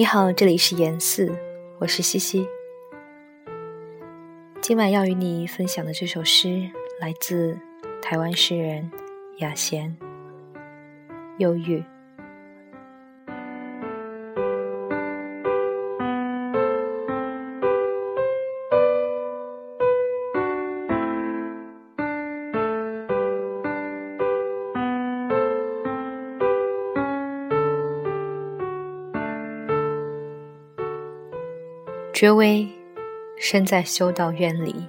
你好，这里是言四，我是西西。今晚要与你分享的这首诗来自台湾诗人雅贤，《忧郁》。觉微身在修道院里，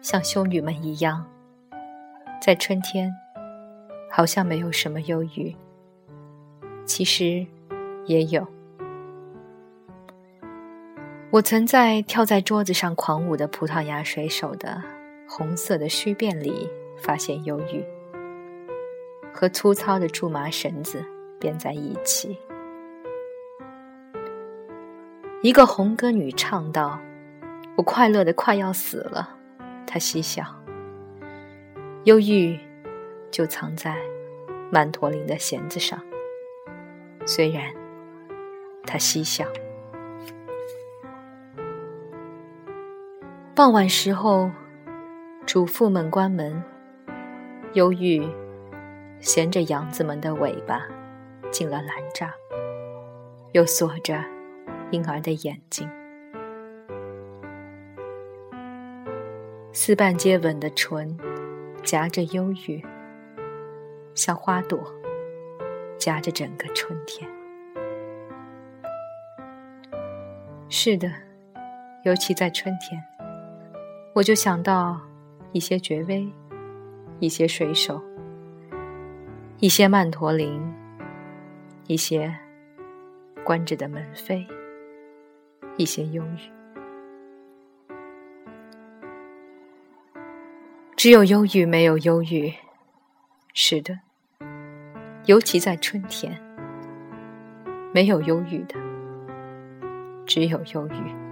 像修女们一样，在春天好像没有什么忧郁，其实也有。我曾在跳在桌子上狂舞的葡萄牙水手的红色的须辫里发现忧郁，和粗糙的苎麻绳子编在一起。一个红歌女唱道：“我快乐的快要死了。”她嬉笑。忧郁就藏在曼陀林的弦子上。虽然她嬉笑。傍晚时候，主妇们关门，忧郁衔着羊子们的尾巴进了栏栅，又锁着。婴儿的眼睛，四瓣接吻的唇，夹着忧郁，像花朵，夹着整个春天。是的，尤其在春天，我就想到一些绝微，一些水手，一些曼陀林，一些关着的门扉。一些忧郁，只有忧郁，没有忧郁。是的，尤其在春天，没有忧郁的，只有忧郁。